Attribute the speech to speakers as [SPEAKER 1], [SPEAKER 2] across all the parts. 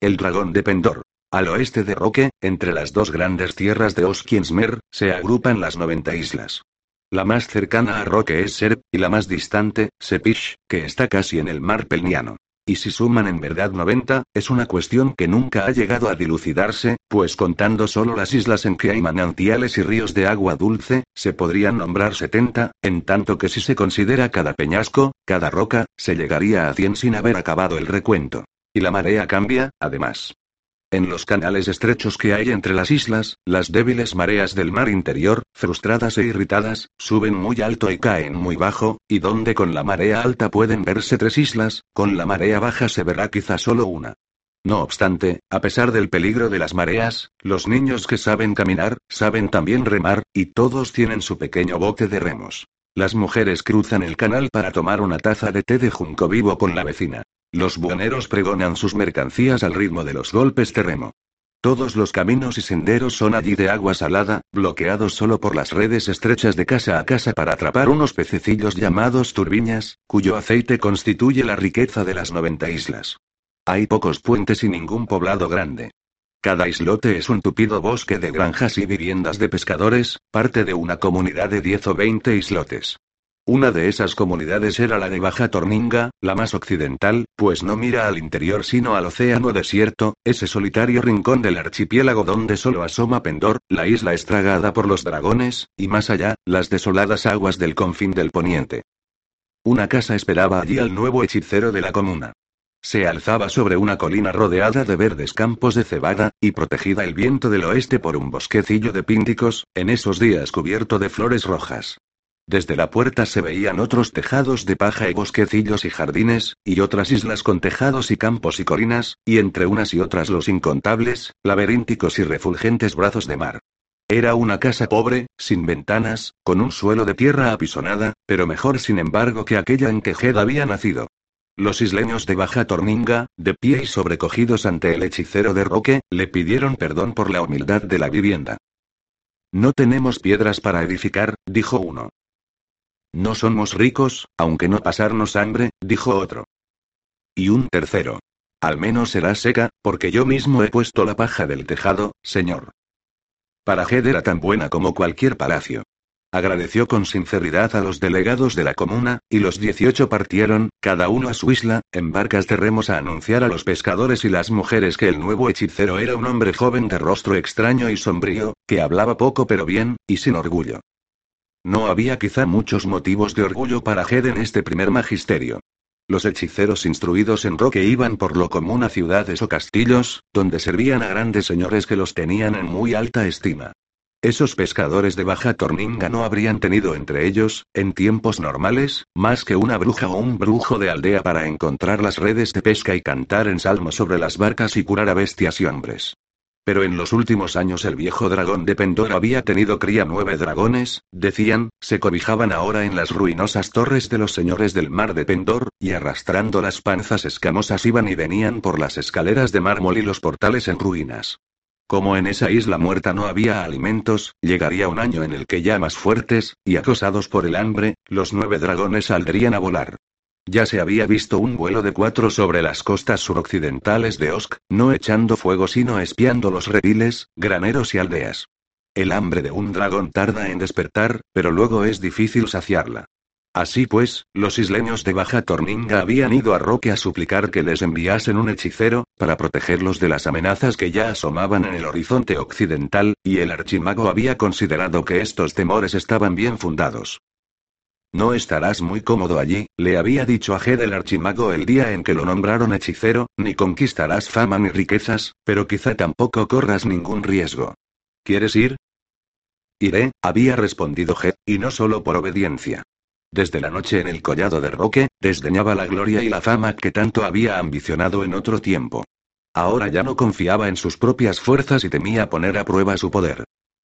[SPEAKER 1] El dragón de Pendor. Al oeste de Roque, entre las dos grandes tierras de Oskiensmer, se agrupan las 90 islas. La más cercana a Roque es Serp, y la más distante, Sepish, que está casi en el mar Pelniano. Y si suman en verdad 90, es una cuestión que nunca ha llegado a dilucidarse, pues contando solo las islas en que hay manantiales y ríos de agua dulce, se podrían nombrar 70, en tanto que si se considera cada peñasco, cada roca, se llegaría a 100 sin haber acabado el recuento. Y la marea cambia, además. En los canales estrechos que hay entre las islas, las débiles mareas del mar interior, frustradas e irritadas, suben muy alto y caen muy bajo, y donde con la marea alta pueden verse tres islas, con la marea baja se verá quizá solo una. No obstante, a pesar del peligro de las mareas, los niños que saben caminar, saben también remar, y todos tienen su pequeño bote de remos. Las mujeres cruzan el canal para tomar una taza de té de junco vivo con la vecina. Los buhoneros pregonan sus mercancías al ritmo de los golpes de. Todos los caminos y senderos son allí de agua salada, bloqueados solo por las redes estrechas de casa a casa para atrapar unos pececillos llamados turbiñas, cuyo aceite constituye la riqueza de las 90 islas. Hay pocos puentes y ningún poblado grande. Cada islote es un tupido bosque de granjas y viviendas de pescadores, parte de una comunidad de 10 o 20 islotes. Una de esas comunidades era la de Baja Torninga, la más occidental, pues no mira al interior sino al océano desierto, ese solitario rincón del archipiélago donde solo asoma Pendor, la isla estragada por los dragones, y más allá, las desoladas aguas del confín del poniente. Una casa esperaba allí al nuevo hechicero de la comuna. Se alzaba sobre una colina rodeada de verdes campos de cebada, y protegida el viento del oeste por un bosquecillo de pínticos, en esos días cubierto de flores rojas. Desde la puerta se veían otros tejados de paja y bosquecillos y jardines, y otras islas con tejados y campos y colinas, y entre unas y otras los incontables, laberínticos y refulgentes brazos de mar. Era una casa pobre, sin ventanas, con un suelo de tierra apisonada, pero mejor sin embargo que aquella en que Jed había nacido. Los isleños de Baja Torninga, de pie y sobrecogidos ante el hechicero de Roque, le pidieron perdón por la humildad de la vivienda. No tenemos piedras para edificar, dijo uno. No somos ricos, aunque no pasarnos hambre, dijo otro. Y un tercero. Al menos será seca, porque yo mismo he puesto la paja del tejado, señor. Para Jed era tan buena como cualquier palacio. Agradeció con sinceridad a los delegados de la comuna, y los 18 partieron, cada uno a su isla, en barcas de remos a anunciar a los pescadores y las mujeres que el nuevo hechicero era un hombre joven de rostro extraño y sombrío, que hablaba poco pero bien, y sin orgullo. No había quizá muchos motivos de orgullo para Jed en este primer magisterio. Los hechiceros instruidos en Roque iban por lo común a ciudades o castillos, donde servían a grandes señores que los tenían en muy alta estima. Esos pescadores de Baja Torninga no habrían tenido entre ellos, en tiempos normales, más que una bruja o un brujo de aldea para encontrar las redes de pesca y cantar en salmo sobre las barcas y curar a bestias y hombres. Pero en los últimos años el viejo dragón de Pendor había tenido cría nueve dragones, decían, se cobijaban ahora en las ruinosas torres de los señores del mar de Pendor, y arrastrando las panzas escamosas iban y venían por las escaleras de mármol y los portales en ruinas. Como en esa isla muerta no había alimentos, llegaría un año en el que ya más fuertes, y acosados por el hambre, los nueve dragones saldrían a volar. Ya se había visto un vuelo de cuatro sobre las costas suroccidentales de Osk, no echando fuego sino espiando los rediles, graneros y aldeas. El hambre de un dragón tarda en despertar, pero luego es difícil saciarla. Así pues, los isleños de Baja Torninga habían ido a Roque a suplicar que les enviasen un hechicero, para protegerlos de las amenazas que ya asomaban en el horizonte occidental, y el archimago había considerado que estos temores estaban bien fundados. No estarás muy cómodo allí, le había dicho a Jed el archimago el día en que lo nombraron hechicero, ni conquistarás fama ni riquezas, pero quizá tampoco corras ningún riesgo. ¿Quieres ir? Iré, había respondido Jed, y no solo por obediencia. Desde la noche en el collado de Roque, desdeñaba la gloria y la fama que tanto había ambicionado en otro tiempo. Ahora ya no confiaba en sus propias fuerzas y temía poner a prueba su poder.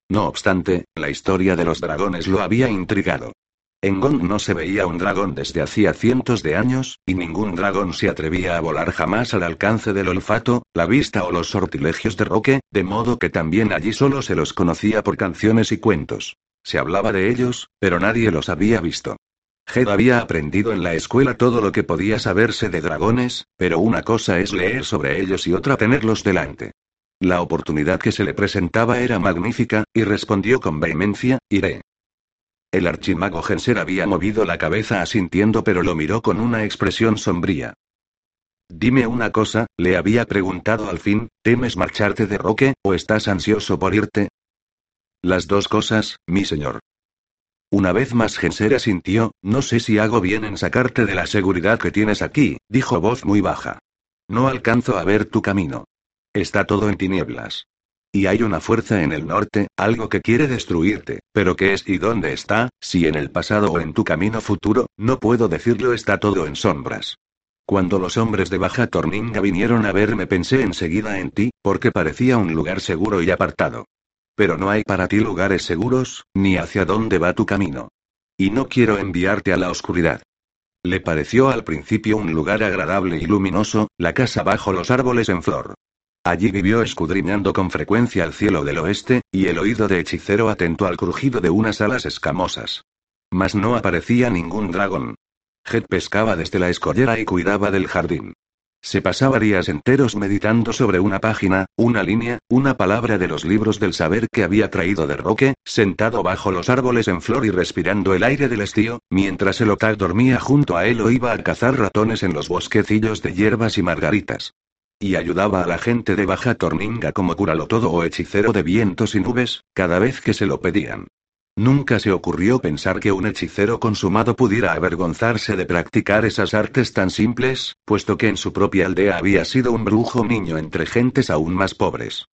[SPEAKER 1] No obstante, la historia de los dragones lo había intrigado. En Gond no se veía un dragón desde hacía cientos de años, y ningún dragón se atrevía a volar jamás al alcance del olfato, la vista o los sortilegios de Roque, de modo que también allí solo se los conocía por canciones y cuentos. Se hablaba de ellos, pero nadie los había visto. Jed había aprendido en la escuela todo lo que podía saberse de dragones, pero una cosa es leer sobre ellos y otra tenerlos delante. La oportunidad que se le presentaba era magnífica, y respondió con vehemencia, iré. El archimago Genser había movido la cabeza asintiendo pero lo miró con una expresión sombría. Dime una cosa, le había preguntado al fin, ¿temes marcharte de Roque, o estás ansioso por irte? Las dos cosas, mi señor. Una vez más Genser asintió, no sé si hago bien en sacarte de la seguridad que tienes aquí, dijo voz muy baja. No alcanzo a ver tu camino. Está todo en tinieblas. Y hay una fuerza en el norte, algo que quiere destruirte, pero ¿qué es y dónde está? Si en el pasado o en tu camino futuro, no puedo decirlo, está todo en sombras. Cuando los hombres de Baja Torninga vinieron a verme pensé enseguida en ti, porque parecía un lugar seguro y apartado. Pero no hay para ti lugares seguros, ni hacia dónde va tu camino. Y no quiero enviarte a la oscuridad. Le pareció al principio un lugar agradable y luminoso, la casa bajo los árboles en flor. Allí vivió escudriñando con frecuencia el cielo del oeste, y el oído de hechicero atento al crujido de unas alas escamosas. Mas no aparecía ningún dragón. Jet pescaba desde la escollera y cuidaba del jardín. Se pasaba días enteros meditando sobre una página, una línea, una palabra de los libros del saber que había traído de Roque, sentado bajo los árboles en flor y respirando el aire del estío, mientras el otac dormía junto a él o iba a cazar ratones en los bosquecillos de hierbas y margaritas. Y ayudaba a la gente de Baja Torninga como curalo todo o hechicero de vientos y nubes, cada vez que se lo pedían. Nunca se ocurrió pensar que un hechicero consumado pudiera avergonzarse de practicar esas artes tan simples, puesto que en su propia aldea había sido un brujo niño entre gentes aún más pobres.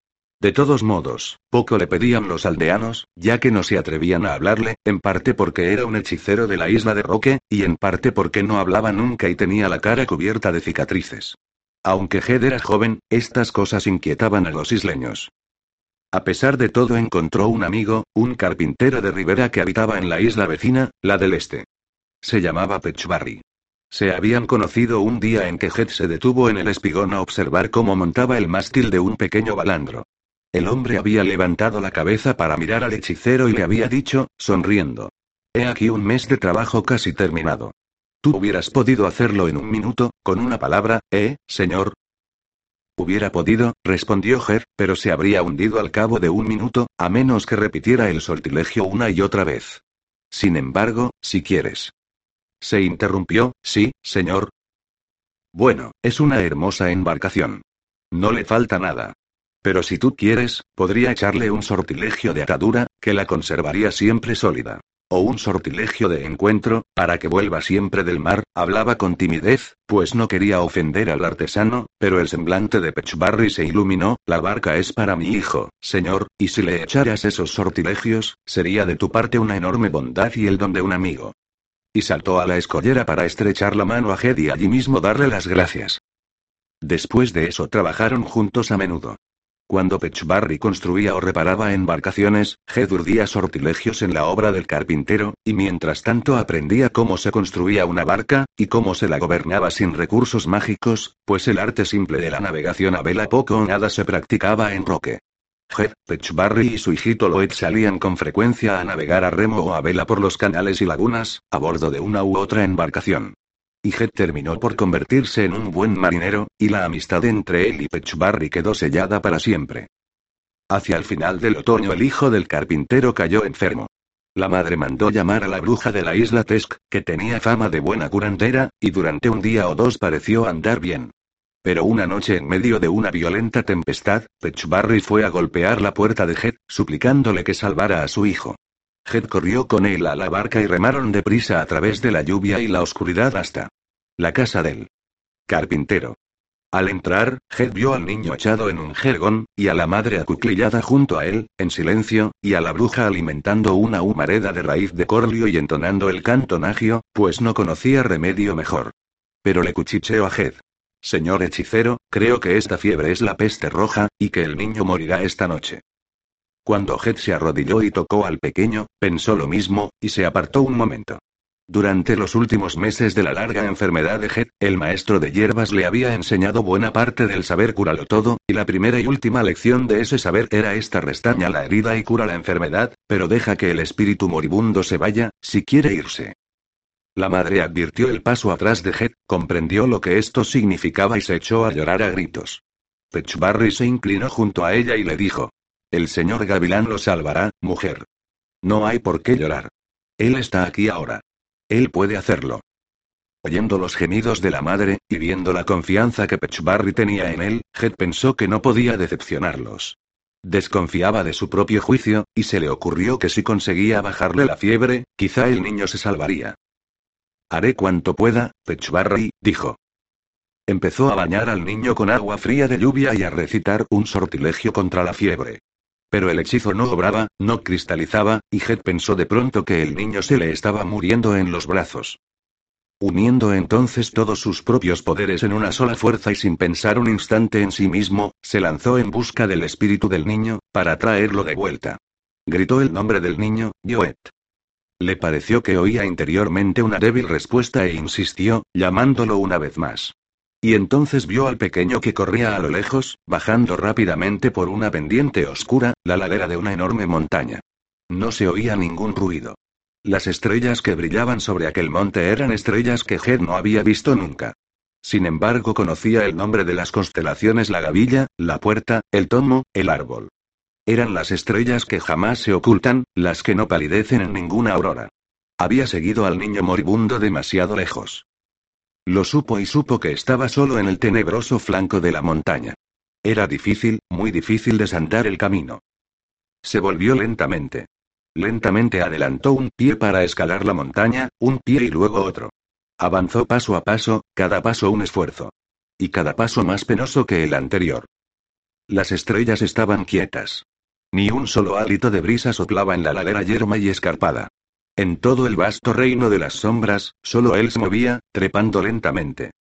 [SPEAKER 1] De todos modos, poco le pedían los aldeanos, ya que no se atrevían a hablarle, en parte porque era un hechicero de la isla de Roque, y en parte porque no hablaba nunca y tenía la cara cubierta de cicatrices. Aunque Jed era joven, estas cosas inquietaban a los isleños. A pesar de todo encontró un amigo, un carpintero de Rivera que habitaba en la isla vecina, la del este. Se llamaba Pechbarry. Se habían conocido un día en que Jet se detuvo en el espigón a observar cómo montaba el mástil de un pequeño balandro. El hombre había levantado la cabeza para mirar al hechicero y le había dicho, sonriendo. He aquí un mes de trabajo casi terminado. Tú hubieras podido hacerlo en un minuto, con una palabra, ¿eh, señor? Hubiera podido, respondió Ger, pero se habría hundido al cabo de un minuto, a menos que repitiera el sortilegio una y otra vez. Sin embargo, si quieres. Se interrumpió, sí, señor. Bueno, es una hermosa embarcación. No le falta nada. Pero si tú quieres, podría echarle un sortilegio de atadura, que la conservaría siempre sólida. O un sortilegio de encuentro, para que vuelva siempre del mar, hablaba con timidez, pues no quería ofender al artesano, pero el semblante de Pechbarry se iluminó, la barca es para mi hijo, señor, y si le echaras esos sortilegios, sería de tu parte una enorme bondad y el don de un amigo. Y saltó a la escollera para estrechar la mano a Jed y allí mismo darle las gracias. Después de eso trabajaron juntos a menudo. Cuando Pechbarry construía o reparaba embarcaciones, Jed urdía sortilegios en la obra del carpintero, y mientras tanto aprendía cómo se construía una barca, y cómo se la gobernaba sin recursos mágicos, pues el arte simple de la navegación a vela poco o nada se practicaba en Roque. Jed, Pechbarry y su hijito Loed salían con frecuencia a navegar a remo o a vela por los canales y lagunas, a bordo de una u otra embarcación. Y Jet terminó por convertirse en un buen marinero, y la amistad entre él y Pechbarry quedó sellada para siempre. Hacia el final del otoño el hijo del carpintero cayó enfermo. La madre mandó llamar a la bruja de la isla Tesk, que tenía fama de buena curandera, y durante un día o dos pareció andar bien. Pero una noche en medio de una violenta tempestad, Pechbarry fue a golpear la puerta de Jet, suplicándole que salvara a su hijo. Jed corrió con él a la barca y remaron deprisa a través de la lluvia y la oscuridad hasta la casa del carpintero. Al entrar, Jed vio al niño echado en un jergón, y a la madre acuclillada junto a él, en silencio, y a la bruja alimentando una humareda de raíz de corlio y entonando el canto nagio, pues no conocía remedio mejor. Pero le cuchicheó a Jed. Señor hechicero, creo que esta fiebre es la peste roja, y que el niño morirá esta noche. Cuando Jet se arrodilló y tocó al pequeño, pensó lo mismo, y se apartó un momento. Durante los últimos meses de la larga enfermedad de Jet, el maestro de hierbas le había enseñado buena parte del saber curarlo todo, y la primera y última lección de ese saber era esta restaña la herida y cura la enfermedad, pero deja que el espíritu moribundo se vaya, si quiere irse. La madre advirtió el paso atrás de Head, comprendió lo que esto significaba y se echó a llorar a gritos. Pechbarry se inclinó junto a ella y le dijo. El señor Gavilán lo salvará, mujer. No hay por qué llorar. Él está aquí ahora. Él puede hacerlo. Oyendo los gemidos de la madre, y viendo la confianza que Pechbarry tenía en él, Head pensó que no podía decepcionarlos. Desconfiaba de su propio juicio, y se le ocurrió que si conseguía bajarle la fiebre, quizá el niño se salvaría. Haré cuanto pueda, Pechbarry, dijo. Empezó a bañar al niño con agua fría de lluvia y a recitar un sortilegio contra la fiebre. Pero el hechizo no obraba, no cristalizaba, y Head pensó de pronto que el niño se le estaba muriendo en los brazos. Uniendo entonces todos sus propios poderes en una sola fuerza y sin pensar un instante en sí mismo, se lanzó en busca del espíritu del niño, para traerlo de vuelta. Gritó el nombre del niño, Joet. Le pareció que oía interiormente una débil respuesta e insistió, llamándolo una vez más. Y entonces vio al pequeño que corría a lo lejos, bajando rápidamente por una pendiente oscura, la ladera de una enorme montaña. No se oía ningún ruido. Las estrellas que brillaban sobre aquel monte eran estrellas que Jed no había visto nunca. Sin embargo, conocía el nombre de las constelaciones la gavilla, la puerta, el tomo, el árbol. Eran las estrellas que jamás se ocultan, las que no palidecen en ninguna aurora. Había seguido al niño moribundo demasiado lejos. Lo supo y supo que estaba solo en el tenebroso flanco de la montaña. Era difícil, muy difícil desandar el camino. Se volvió lentamente. Lentamente adelantó un pie para escalar la montaña, un pie y luego otro. Avanzó paso a paso, cada paso un esfuerzo. Y cada paso más penoso que el anterior. Las estrellas estaban quietas. Ni un solo hálito de brisa soplaba en la ladera yerma y escarpada. En todo el vasto reino de las sombras, solo él se movía, trepando lentamente.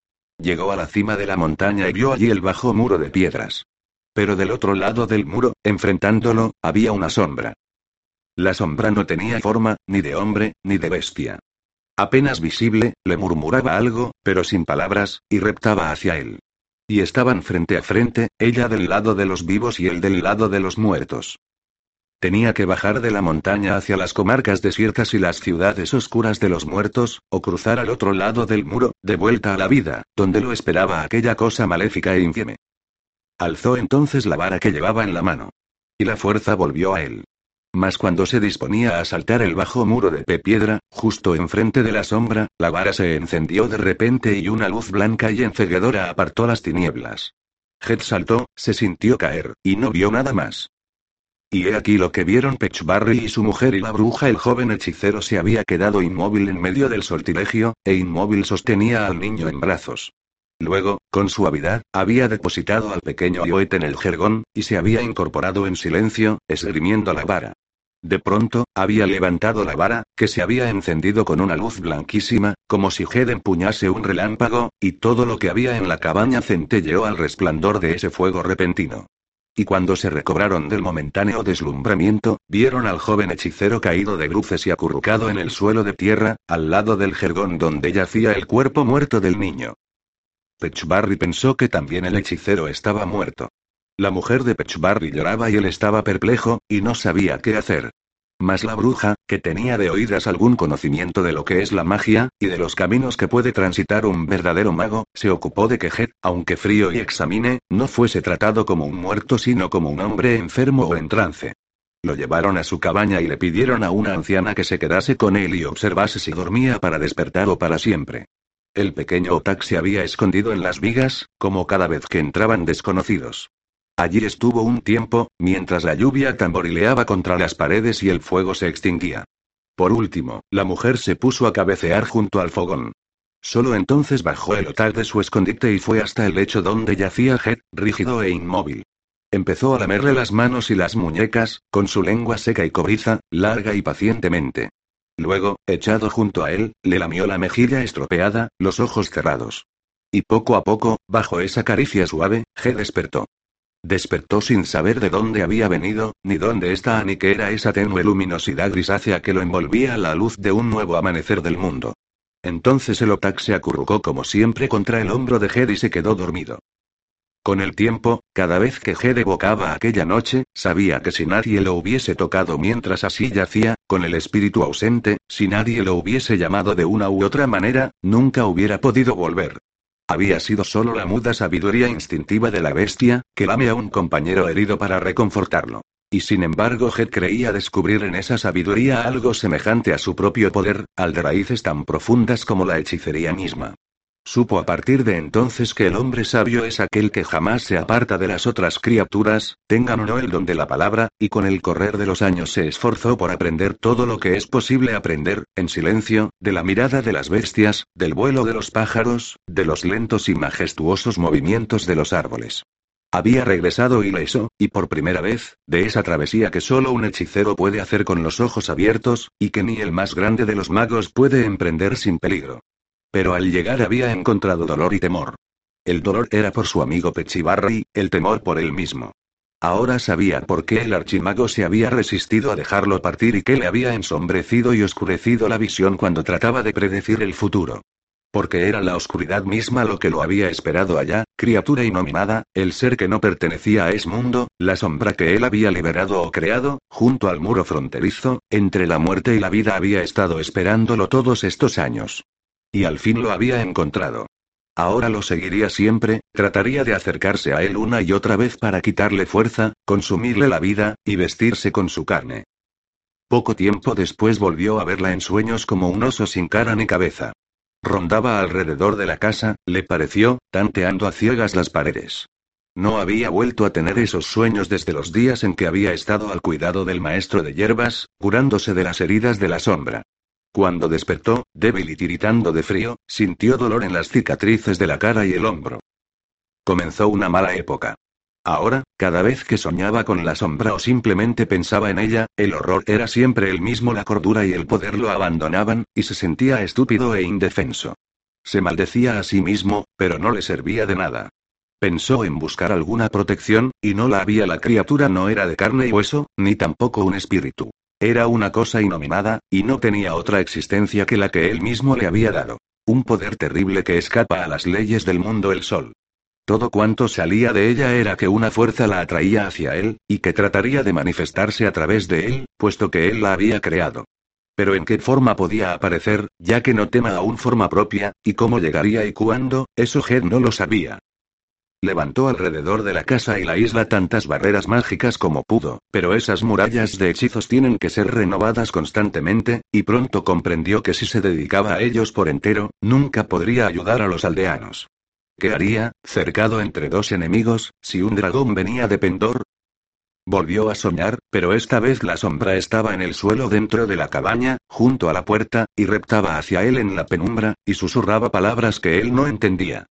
[SPEAKER 1] Llegó a la cima de la montaña y vio allí el bajo muro de piedras. Pero del otro lado del muro, enfrentándolo, había una sombra. La sombra no tenía forma, ni de hombre, ni de bestia. Apenas visible, le murmuraba algo, pero sin palabras, y reptaba hacia él. Y estaban frente a frente, ella del lado de los vivos y él del lado de los muertos. Tenía que bajar de la montaña hacia las comarcas desiertas y las ciudades oscuras de los muertos, o cruzar al otro lado del muro, de vuelta a la vida, donde lo esperaba aquella cosa maléfica e infieme. Alzó entonces la vara que llevaba en la mano. Y la fuerza volvió a él. Mas cuando se disponía a saltar el bajo muro de piedra, justo enfrente de la sombra, la vara se encendió de repente y una luz blanca y enceguedora apartó las tinieblas. Jet saltó, se sintió caer, y no vio nada más. Y he aquí lo que vieron Pechbarry y su mujer y la bruja. El joven hechicero se había quedado inmóvil en medio del sortilegio, e inmóvil sostenía al niño en brazos. Luego, con suavidad, había depositado al pequeño Ioet en el jergón, y se había incorporado en silencio, esgrimiendo la vara. De pronto, había levantado la vara, que se había encendido con una luz blanquísima, como si Jed empuñase un relámpago, y todo lo que había en la cabaña centelleó al resplandor de ese fuego repentino. Y cuando se recobraron del momentáneo deslumbramiento, vieron al joven hechicero caído de bruces y acurrucado en el suelo de tierra, al lado del jergón donde yacía el cuerpo muerto del niño. Pechbarry pensó que también el hechicero estaba muerto. La mujer de Pechbarry lloraba y él estaba perplejo, y no sabía qué hacer. Mas la bruja, que tenía de oídas algún conocimiento de lo que es la magia, y de los caminos que puede transitar un verdadero mago, se ocupó de que Jet, aunque frío y examine, no fuese tratado como un muerto sino como un hombre enfermo o en trance. Lo llevaron a su cabaña y le pidieron a una anciana que se quedase con él y observase si dormía para despertar o para siempre. El pequeño Otak se había escondido en las vigas, como cada vez que entraban desconocidos. Allí estuvo un tiempo, mientras la lluvia tamborileaba contra las paredes y el fuego se extinguía. Por último, la mujer se puso a cabecear junto al fogón. Solo entonces bajó el otal de su escondite y fue hasta el lecho donde yacía Jet, rígido e inmóvil. Empezó a lamerle las manos y las muñecas, con su lengua seca y cobriza, larga y pacientemente. Luego, echado junto a él, le lamió la mejilla estropeada, los ojos cerrados. Y poco a poco, bajo esa caricia suave, G despertó. Despertó sin saber de dónde había venido, ni dónde estaba ni qué era esa tenue luminosidad grisácea que lo envolvía a la luz de un nuevo amanecer del mundo. Entonces el Otak se acurrucó como siempre contra el hombro de Jed y se quedó dormido. Con el tiempo, cada vez que Jed evocaba aquella noche, sabía que si nadie lo hubiese tocado mientras así yacía, con el espíritu ausente, si nadie lo hubiese llamado de una u otra manera, nunca hubiera podido volver. Había sido solo la muda sabiduría instintiva de la bestia, que lame a un compañero herido para reconfortarlo. Y sin embargo, Hed creía descubrir en esa sabiduría algo semejante a su propio poder, al de raíces tan profundas como la hechicería misma. Supo a partir de entonces que el hombre sabio es aquel que jamás se aparta de las otras criaturas, tengan o no el don de la palabra, y con el correr de los años se esforzó por aprender todo lo que es posible aprender, en silencio, de la mirada de las bestias, del vuelo de los pájaros, de los lentos y majestuosos movimientos de los árboles. Había regresado ileso, y por primera vez, de esa travesía que solo un hechicero puede hacer con los ojos abiertos, y que ni el más grande de los magos puede emprender sin peligro. Pero al llegar había encontrado dolor y temor. El dolor era por su amigo Pechibarri, el temor por él mismo. Ahora sabía por qué el archimago se había resistido a dejarlo partir y qué le había ensombrecido y oscurecido la visión cuando trataba de predecir el futuro. Porque era la oscuridad misma lo que lo había esperado allá, criatura inominada, el ser que no pertenecía a ese mundo, la sombra que él había liberado o creado, junto al muro fronterizo, entre la muerte y la vida había estado esperándolo todos estos años. Y al fin lo había encontrado. Ahora lo seguiría siempre, trataría de acercarse a él una y otra vez para quitarle fuerza, consumirle la vida, y vestirse con su carne. Poco tiempo después volvió a verla en sueños como un oso sin cara ni cabeza. Rondaba alrededor de la casa, le pareció, tanteando a ciegas las paredes. No había vuelto a tener esos sueños desde los días en que había estado al cuidado del maestro de hierbas, curándose de las heridas de la sombra. Cuando despertó, débil y tiritando de frío, sintió dolor en las cicatrices de la cara y el hombro. Comenzó una mala época. Ahora, cada vez que soñaba con la sombra o simplemente pensaba en ella, el horror era siempre el mismo, la cordura y el poder lo abandonaban, y se sentía estúpido e indefenso. Se maldecía a sí mismo, pero no le servía de nada. Pensó en buscar alguna protección, y no la había. La criatura no era de carne y hueso, ni tampoco un espíritu. Era una cosa inominada, y no tenía otra existencia que la que él mismo le había dado. Un poder terrible que escapa a las leyes del mundo el sol. Todo cuanto salía de ella era que una fuerza la atraía hacia él, y que trataría de manifestarse a través de él, puesto que él la había creado. Pero en qué forma podía aparecer, ya que no tema aún forma propia, y cómo llegaría y cuándo, eso Jed no lo sabía. Levantó alrededor de la casa y la isla tantas barreras mágicas como pudo, pero esas murallas de hechizos tienen que ser renovadas constantemente, y pronto comprendió que si se dedicaba a ellos por entero, nunca podría ayudar a los aldeanos. ¿Qué haría, cercado entre dos enemigos, si un dragón venía de Pendor? Volvió a soñar, pero esta vez la sombra estaba en el suelo dentro de la cabaña, junto a la puerta, y reptaba hacia él en la penumbra, y susurraba palabras que él no entendía.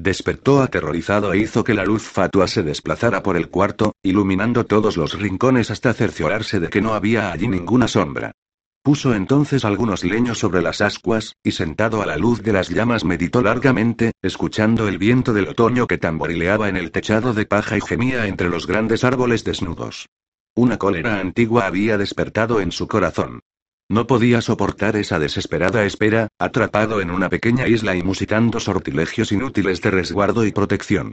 [SPEAKER 1] Despertó aterrorizado e hizo que la luz fatua se desplazara por el cuarto, iluminando todos los rincones hasta cerciorarse de que no había allí ninguna sombra. Puso entonces algunos leños sobre las ascuas, y sentado a la luz de las llamas meditó largamente, escuchando el viento del otoño que tamborileaba en el techado de paja y gemía entre los grandes árboles desnudos. Una cólera antigua había despertado en su corazón. No podía soportar esa desesperada espera, atrapado en una pequeña isla y musitando sortilegios inútiles de resguardo y protección.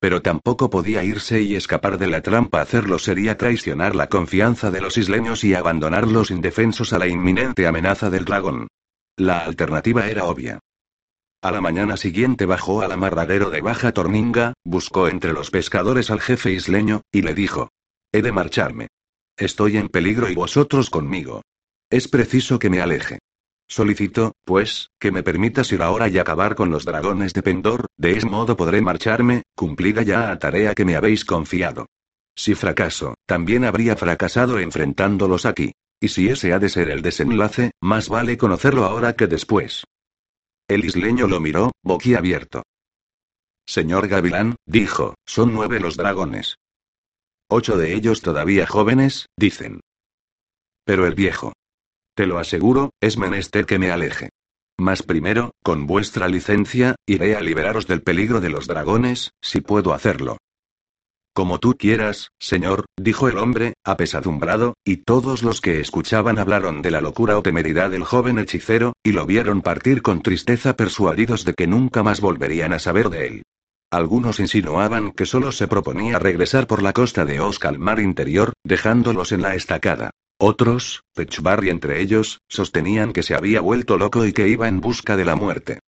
[SPEAKER 1] Pero tampoco podía irse y escapar de la trampa. Hacerlo sería traicionar la confianza de los isleños y abandonarlos indefensos a la inminente amenaza del dragón. La alternativa era obvia. A la mañana siguiente bajó al amarradero de Baja Torninga, buscó entre los pescadores al jefe isleño, y le dijo. He de marcharme. Estoy en peligro y vosotros conmigo. Es preciso que me aleje. Solicito, pues, que me permitas ir ahora y acabar con los dragones de Pendor, de ese modo podré marcharme, cumplida ya la tarea que me habéis confiado. Si fracaso, también habría fracasado enfrentándolos aquí. Y si ese ha de ser el desenlace, más vale conocerlo ahora que después. El isleño lo miró, boquiabierto. Señor Gavilán, dijo, son nueve los dragones. Ocho de ellos todavía jóvenes, dicen. Pero el viejo, te lo aseguro, es menester que me aleje. Mas primero, con vuestra licencia, iré a liberaros del peligro de los dragones, si puedo hacerlo. Como tú quieras, señor, dijo el hombre, apesadumbrado, y todos los que escuchaban hablaron de la locura o temeridad del joven hechicero, y lo vieron partir con tristeza persuadidos de que nunca más volverían a saber de él. Algunos insinuaban que solo se proponía regresar por la costa de Oscar al mar interior, dejándolos en la estacada. Otros, Pechbarry entre ellos, sostenían que se había vuelto loco y que iba en busca de la muerte.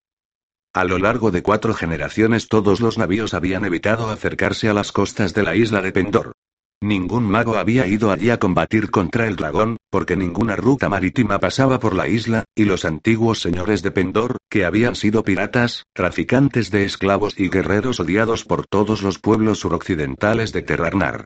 [SPEAKER 1] A lo largo de cuatro generaciones todos los navíos habían evitado acercarse a las costas de la isla de Pendor. Ningún mago había ido allí a combatir contra el dragón, porque ninguna ruta marítima pasaba por la isla, y los antiguos señores de Pendor, que habían sido piratas, traficantes de esclavos y guerreros odiados por todos los pueblos suroccidentales de Terrarnar.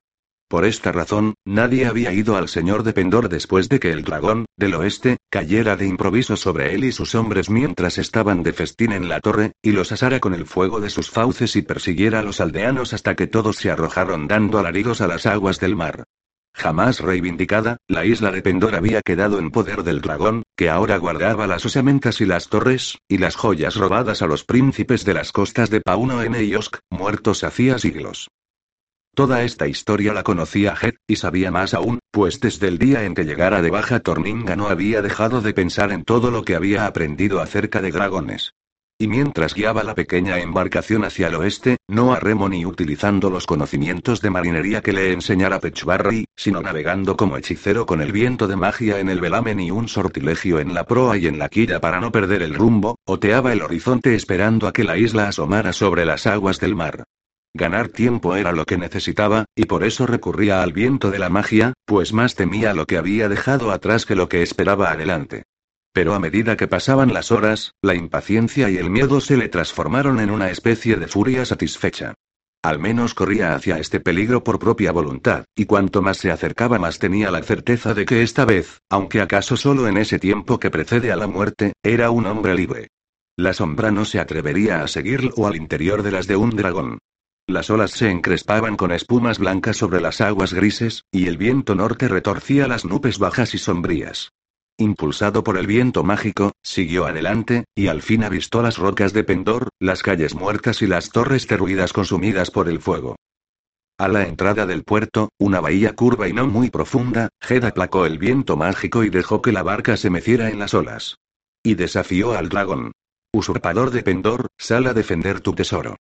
[SPEAKER 1] Por esta razón, nadie había ido al señor de Pendor después de que el dragón, del oeste, cayera de improviso sobre él y sus hombres mientras estaban de festín en la torre, y los asara con el fuego de sus fauces y persiguiera a los aldeanos hasta que todos se arrojaron dando alaridos a las aguas del mar. Jamás reivindicada, la isla de Pendor había quedado en poder del dragón, que ahora guardaba las osamentas y las torres, y las joyas robadas a los príncipes de las costas de Pauno N y Osk, muertos hacía siglos. Toda esta historia la conocía Head, y sabía más aún, pues desde el día en que llegara de Baja Torninga no había dejado de pensar en todo lo que había aprendido acerca de dragones. Y mientras guiaba la pequeña embarcación hacia el oeste, no a remo ni utilizando los conocimientos de marinería que le enseñara Pechbarry, sino navegando como hechicero con el viento de magia en el velamen y un sortilegio en la proa y en la quilla para no perder el rumbo, oteaba el horizonte esperando a que la isla asomara sobre las aguas del mar. Ganar tiempo era lo que necesitaba, y por eso recurría al viento de la magia, pues más temía lo que había dejado atrás que lo que esperaba adelante. Pero a medida que pasaban las horas, la impaciencia y el miedo se le transformaron en una especie de furia satisfecha. Al menos corría hacia este peligro por propia voluntad, y cuanto más se acercaba más tenía la certeza de que esta vez, aunque acaso solo en ese tiempo que precede a la muerte, era un hombre libre. La sombra no se atrevería a seguirlo al interior de las de un dragón. Las olas se encrespaban con espumas blancas sobre las aguas grises, y el viento norte retorcía las nubes bajas y sombrías. Impulsado por el viento mágico, siguió adelante, y al fin avistó las rocas de Pendor, las calles muertas y las torres derruidas consumidas por el fuego. A la entrada del puerto, una bahía curva y no muy profunda, Jed aplacó el viento mágico y dejó que la barca se meciera en las olas. Y desafió al dragón. Usurpador de Pendor, sal a defender tu tesoro.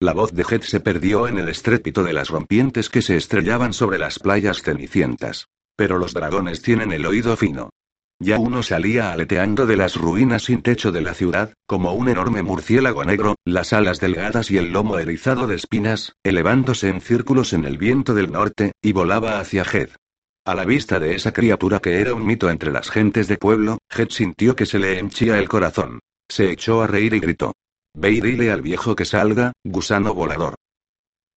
[SPEAKER 1] La voz de Jet se perdió en el estrépito de las rompientes que se estrellaban sobre las playas cenicientas. Pero los dragones tienen el oído fino. Ya uno salía aleteando de las ruinas sin techo de la ciudad, como un enorme murciélago negro, las alas delgadas y el lomo erizado de espinas, elevándose en círculos en el viento del norte, y volaba hacia Jed. A la vista de esa criatura que era un mito entre las gentes de pueblo, Jed sintió que se le henchía el corazón. Se echó a reír y gritó. Ve y dile al viejo que salga, gusano volador.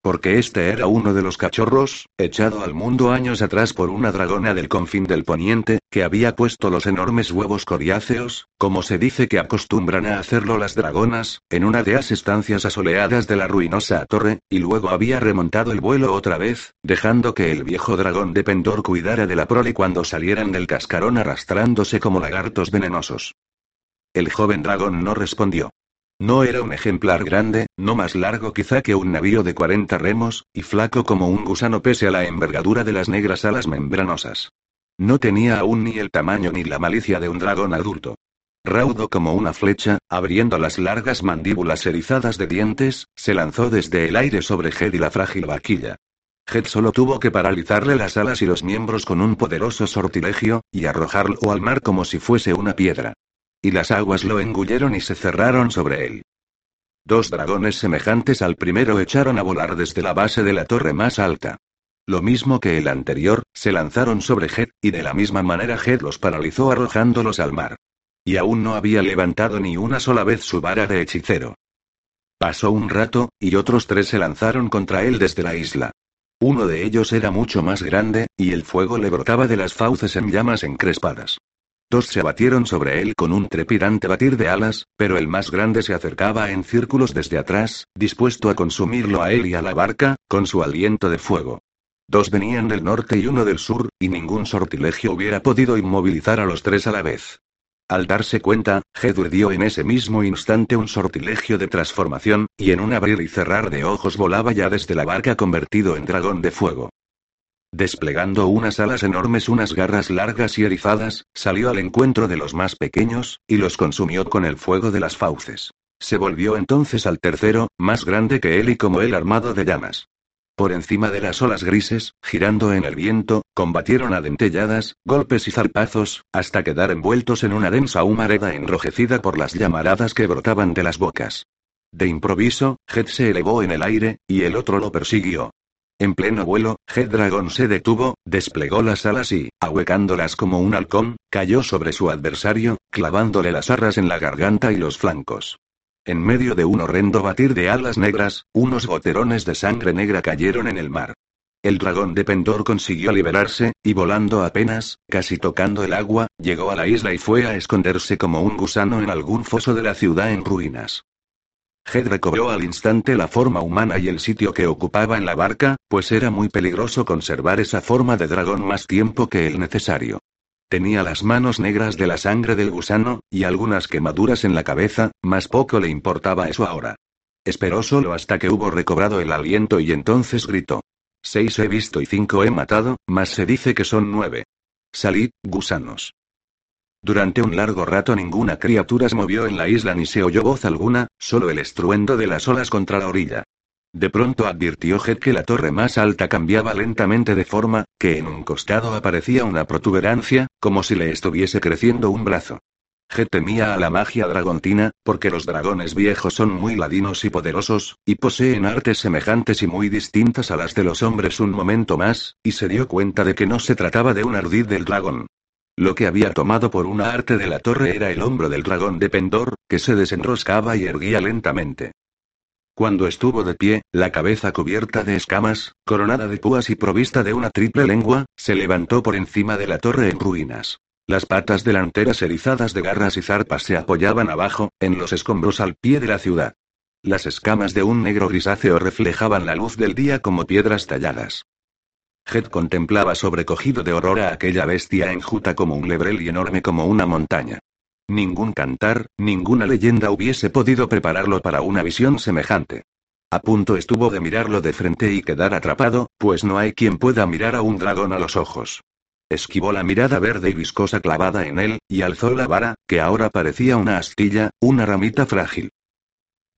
[SPEAKER 1] Porque este era uno de los cachorros, echado al mundo años atrás por una dragona del confín del poniente, que había puesto los enormes huevos coriáceos, como se dice que acostumbran a hacerlo las dragonas, en una de las estancias asoleadas de la ruinosa torre, y luego había remontado el vuelo otra vez, dejando que el viejo dragón de Pendor cuidara de la prole cuando salieran del cascarón arrastrándose como lagartos venenosos. El joven dragón no respondió. No era un ejemplar grande, no más largo quizá que un navío de 40 remos, y flaco como un gusano pese a la envergadura de las negras alas membranosas. No tenía aún ni el tamaño ni la malicia de un dragón adulto. Raudo como una flecha, abriendo las largas mandíbulas erizadas de dientes, se lanzó desde el aire sobre Jed y la frágil vaquilla. Jed solo tuvo que paralizarle las alas y los miembros con un poderoso sortilegio, y arrojarlo al mar como si fuese una piedra. Y las aguas lo engulleron y se cerraron sobre él. Dos dragones semejantes al primero echaron a volar desde la base de la torre más alta. Lo mismo que el anterior, se lanzaron sobre Jed, y de la misma manera Jed los paralizó arrojándolos al mar. Y aún no había levantado ni una sola vez su vara de hechicero. Pasó un rato, y otros tres se lanzaron contra él desde la isla. Uno de ellos era mucho más grande, y el fuego le brotaba de las fauces en llamas encrespadas. Dos se abatieron sobre él con un trepidante batir de alas, pero el más grande se acercaba en círculos desde atrás, dispuesto a consumirlo a él y a la barca, con su aliento de fuego. Dos venían del norte y uno del sur, y ningún sortilegio hubiera podido inmovilizar a los tres a la vez. Al darse cuenta, Hedur dio en ese mismo instante un sortilegio de transformación, y en un abrir y cerrar de ojos volaba ya desde la barca convertido en dragón de fuego. Desplegando unas alas enormes, unas garras largas y erizadas, salió al encuentro de los más pequeños, y los consumió con el fuego de las fauces. Se volvió entonces al tercero, más grande que él y como él armado de llamas. Por encima de las olas grises, girando en el viento, combatieron a dentelladas, golpes y zarpazos, hasta quedar envueltos en una densa humareda enrojecida por las llamaradas que brotaban de las bocas. De improviso, Head se elevó en el aire, y el otro lo persiguió. En pleno vuelo, Head Dragon se detuvo, desplegó las alas y, ahuecándolas como un halcón, cayó sobre su adversario, clavándole las arras en la garganta y los flancos. En medio de un horrendo batir de alas negras, unos goterones de sangre negra cayeron en el mar. El dragón de Pendor consiguió liberarse, y volando apenas, casi tocando el agua, llegó a la isla y fue a esconderse como un gusano en algún foso de la ciudad en ruinas. Head recobró al instante la forma humana y el sitio que ocupaba en la barca, pues era muy peligroso conservar esa forma de dragón más tiempo que el necesario. Tenía las manos negras de la sangre del gusano, y algunas quemaduras en la cabeza, más poco le importaba eso ahora. Esperó solo hasta que hubo recobrado el aliento y entonces gritó. Seis he visto y cinco he matado, mas se dice que son nueve. Salid, gusanos. Durante un largo rato ninguna criatura se movió en la isla ni se oyó voz alguna, solo el estruendo de las olas contra la orilla. De pronto advirtió Jet que la torre más alta cambiaba lentamente de forma, que en un costado aparecía una protuberancia, como si le estuviese creciendo un brazo. Jet temía a la magia dragontina, porque los dragones viejos son muy ladinos y poderosos, y poseen artes semejantes y muy distintas a las de los hombres un momento más, y se dio cuenta de que no se trataba de un ardid del dragón. Lo que había tomado por una arte de la torre era el hombro del dragón de Pendor, que se desenroscaba y erguía lentamente. Cuando estuvo de pie, la cabeza cubierta de escamas, coronada de púas y provista de una triple lengua, se levantó por encima de la torre en ruinas. Las patas delanteras erizadas de garras y zarpas se apoyaban abajo, en los escombros al pie de la ciudad. Las escamas de un negro grisáceo reflejaban la luz del día como piedras talladas. Hed contemplaba sobrecogido de horror a aquella bestia enjuta como un lebrel y enorme como una montaña. Ningún cantar, ninguna leyenda hubiese podido prepararlo para una visión semejante. A punto estuvo de mirarlo de frente y quedar atrapado, pues no hay quien pueda mirar a un dragón a los ojos. Esquivó la mirada verde y viscosa clavada en él, y alzó la vara, que ahora parecía una astilla, una ramita frágil.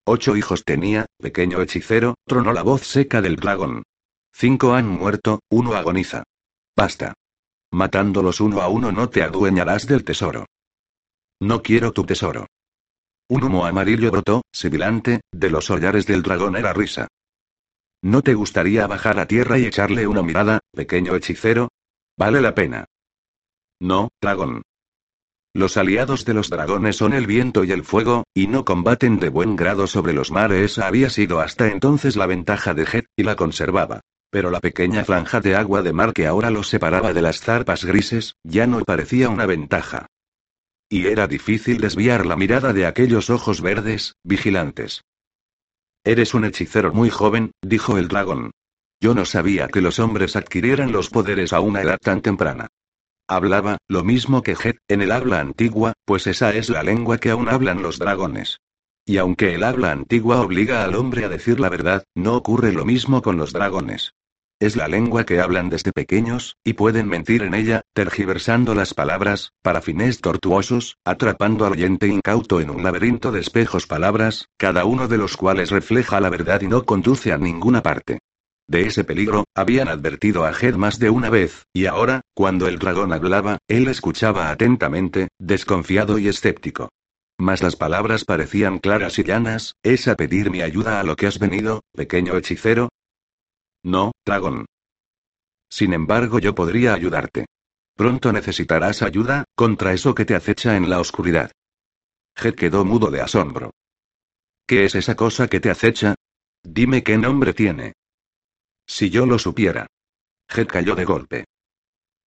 [SPEAKER 1] Ocho hijos tenía, pequeño hechicero, tronó la voz seca del dragón. Cinco han muerto, uno agoniza. Basta. Matándolos uno a uno no te adueñarás del tesoro. No quiero tu tesoro. Un humo amarillo brotó, sibilante, de los hollares del dragón era risa. ¿No te gustaría bajar a tierra y echarle una mirada, pequeño hechicero? Vale la pena. No, dragón. Los aliados de los dragones son el viento y el fuego, y no combaten de buen grado sobre los mares. Había sido hasta entonces la ventaja de Jet, y la conservaba. Pero la pequeña franja de agua de mar que ahora los separaba de las zarpas grises, ya no parecía una ventaja. Y era difícil desviar la mirada de aquellos ojos verdes, vigilantes. Eres un hechicero muy joven, dijo el dragón. Yo no sabía que los hombres adquirieran los poderes a una edad tan temprana. Hablaba, lo mismo que Het, en el habla antigua, pues esa es la lengua que aún hablan los dragones. Y aunque el habla antigua obliga al hombre a decir la verdad, no ocurre lo mismo con los dragones. Es la lengua que hablan desde pequeños, y pueden mentir en ella, tergiversando las palabras, para fines tortuosos, atrapando al oyente incauto en un laberinto de espejos palabras, cada uno de los cuales refleja la verdad y no conduce a ninguna parte. De ese peligro, habían advertido a Jed más de una vez, y ahora, cuando el dragón hablaba, él escuchaba atentamente, desconfiado y escéptico. Mas las palabras parecían claras y llanas, ¿es a pedir mi ayuda a lo que has venido, pequeño hechicero? No, dragón. Sin embargo, yo podría ayudarte. Pronto necesitarás ayuda, contra eso que te acecha en la oscuridad. Jet quedó mudo de asombro. ¿Qué es esa cosa que te acecha? Dime qué nombre tiene. Si yo lo supiera. Jet cayó de golpe.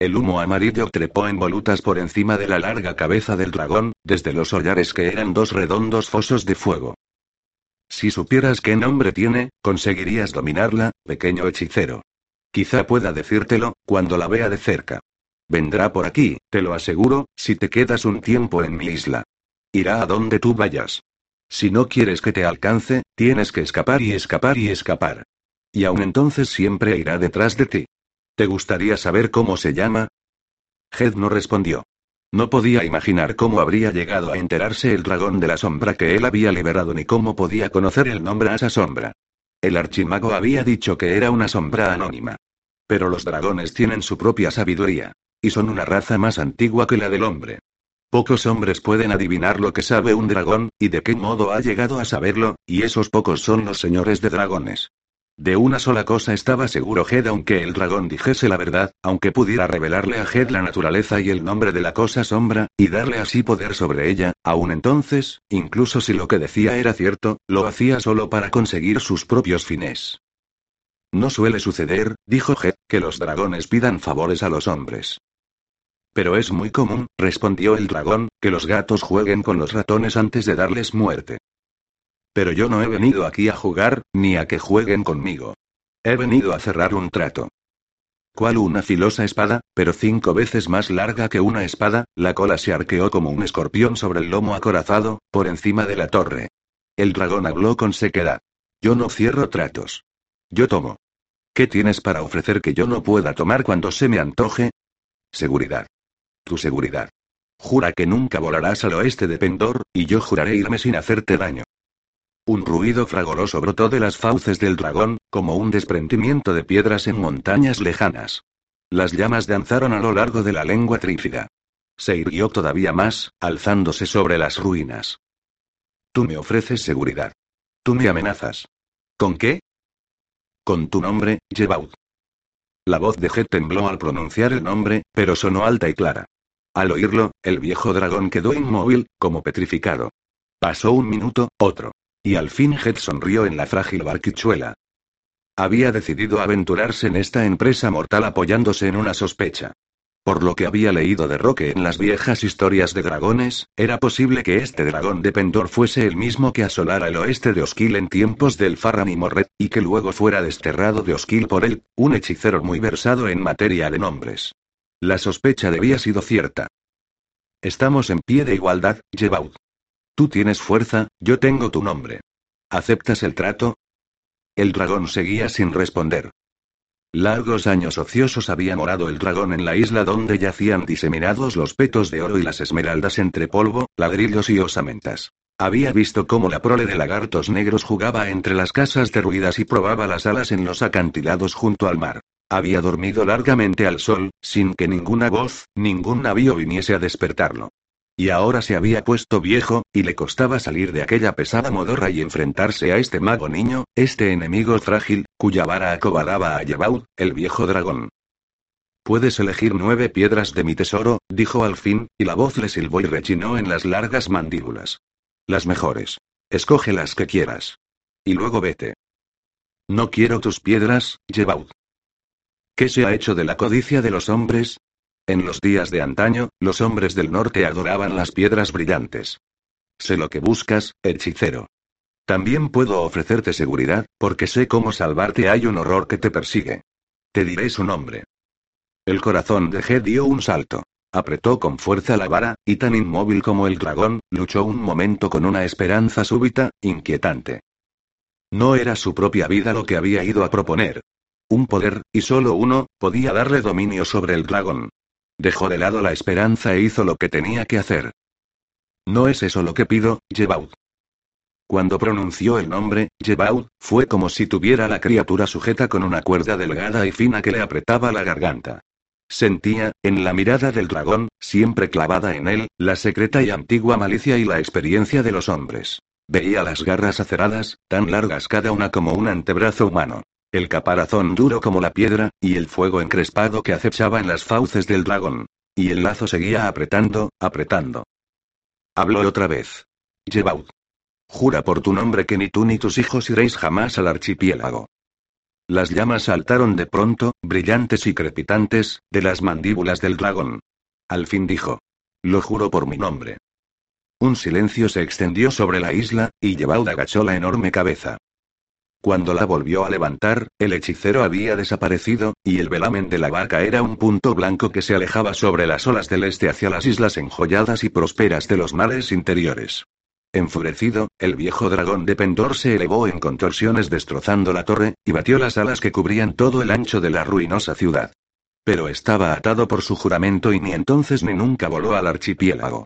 [SPEAKER 1] El humo amarillo trepó en volutas por encima de la larga cabeza del dragón, desde los hollares que eran dos redondos fosos de fuego. Si supieras qué nombre tiene, conseguirías dominarla, pequeño hechicero. Quizá pueda decírtelo, cuando la vea de cerca. Vendrá por aquí, te lo aseguro, si te quedas un tiempo en mi isla. Irá a donde tú vayas. Si no quieres que te alcance, tienes que escapar y escapar y escapar. Y aún entonces siempre irá detrás de ti. ¿Te gustaría saber cómo se llama? Jed no respondió. No podía imaginar cómo habría llegado a enterarse el dragón de la sombra que él había liberado ni cómo podía conocer el nombre a esa sombra. El archimago había dicho que era una sombra anónima. Pero los dragones tienen su propia sabiduría. Y son una raza más antigua que la del hombre. Pocos hombres pueden adivinar lo que sabe un dragón, y de qué modo ha llegado a saberlo, y esos pocos son los señores de dragones. De una sola cosa estaba seguro Jed aunque el dragón dijese la verdad, aunque pudiera revelarle a Jed la naturaleza y el nombre de la cosa sombra, y darle así poder sobre ella, aun entonces, incluso si lo que decía era cierto, lo hacía solo para conseguir sus propios fines. No suele suceder, dijo Jed, que los dragones pidan favores a los hombres. Pero es muy común, respondió el dragón, que los gatos jueguen con los ratones antes de darles muerte. Pero yo no he venido aquí a jugar, ni a que jueguen conmigo. He venido a cerrar un trato. ¿Cuál una filosa espada, pero cinco veces más larga que una espada, la cola se arqueó como un escorpión sobre el lomo acorazado, por encima de la torre. El dragón habló con sequedad. Yo no cierro tratos. Yo tomo. ¿Qué tienes para ofrecer que yo no pueda tomar cuando se me antoje? Seguridad. Tu seguridad. Jura que nunca volarás al oeste de Pendor, y yo juraré irme sin hacerte daño. Un ruido fragoroso brotó de las fauces del dragón, como un desprendimiento de piedras en montañas lejanas. Las llamas danzaron a lo largo de la lengua trífida. Se irguió todavía más, alzándose sobre las ruinas. Tú me ofreces seguridad. Tú me amenazas. ¿Con qué? Con tu nombre, Jebaud. La voz de Jet tembló al pronunciar el nombre, pero sonó alta y clara. Al oírlo, el viejo dragón quedó inmóvil, como petrificado. Pasó un minuto, otro. Y al fin Jet sonrió en la frágil barquichuela. Había decidido aventurarse en esta empresa mortal apoyándose en una sospecha. Por lo que había leído de Roque en las viejas historias de dragones, era posible que este dragón de Pendor fuese el mismo que asolara el oeste de Osquil en tiempos del Farran y Morret, y que luego fuera desterrado de Osquil por él, un hechicero muy versado en materia de nombres. La sospecha debía sido cierta. Estamos en pie de igualdad, Jebaud. Tú tienes fuerza, yo tengo tu nombre. ¿Aceptas el trato? El dragón seguía sin responder. Largos años ociosos había morado el dragón en la isla donde yacían diseminados los petos de oro y las esmeraldas entre polvo, ladrillos y osamentas. Había visto cómo la prole de lagartos negros jugaba entre las casas derruidas y probaba las alas en los acantilados junto al mar. Había dormido largamente al sol, sin que ninguna voz, ningún navío viniese a despertarlo. Y ahora se había puesto viejo, y le costaba salir de aquella pesada modorra y enfrentarse a este mago niño, este enemigo frágil, cuya vara acobardaba a Yebaud, el viejo dragón. Puedes elegir nueve piedras de mi tesoro, dijo al fin, y la voz le silbó y rechinó en las largas mandíbulas. Las mejores. Escoge las que quieras. Y luego vete. No quiero tus piedras, Yebaud. ¿Qué se ha hecho de la codicia de los hombres? En los días de antaño, los hombres del norte adoraban las piedras brillantes. Sé lo que buscas, hechicero. También puedo ofrecerte seguridad, porque sé cómo salvarte. Hay un horror que te persigue. Te diré su nombre. El corazón de G dio un salto. Apretó con fuerza la vara, y tan inmóvil como el dragón, luchó un momento con una esperanza súbita, inquietante. No era su propia vida lo que había ido a proponer. Un poder, y solo uno, podía darle dominio sobre el dragón. Dejó de lado la esperanza e hizo lo que tenía que hacer. No es eso lo que pido, Jebaud. Cuando pronunció el nombre, Jebaud, fue como si tuviera la criatura sujeta con una cuerda delgada y fina que le apretaba la garganta. Sentía, en la mirada del dragón, siempre clavada en él, la secreta y antigua malicia y la experiencia de los hombres. Veía las garras aceradas, tan largas cada una como un antebrazo humano. El caparazón duro como la piedra, y el fuego encrespado que acechaba en las fauces del dragón. Y el lazo seguía apretando, apretando. Habló otra vez. Jebaud. Jura por tu nombre que ni tú ni tus hijos iréis jamás al archipiélago. Las llamas saltaron de pronto, brillantes y crepitantes, de las mandíbulas del dragón. Al fin dijo. Lo juro por mi nombre. Un silencio se extendió sobre la isla, y Jebaud agachó la enorme cabeza. Cuando la volvió a levantar, el hechicero había desaparecido, y el velamen de la barca era un punto blanco que se alejaba sobre las olas del este hacia las islas enjolladas y prósperas de los mares interiores. Enfurecido, el viejo dragón de Pendor se elevó en contorsiones destrozando la torre, y batió las alas que cubrían todo el ancho de la ruinosa ciudad. Pero estaba atado por su juramento y ni entonces ni nunca voló al archipiélago.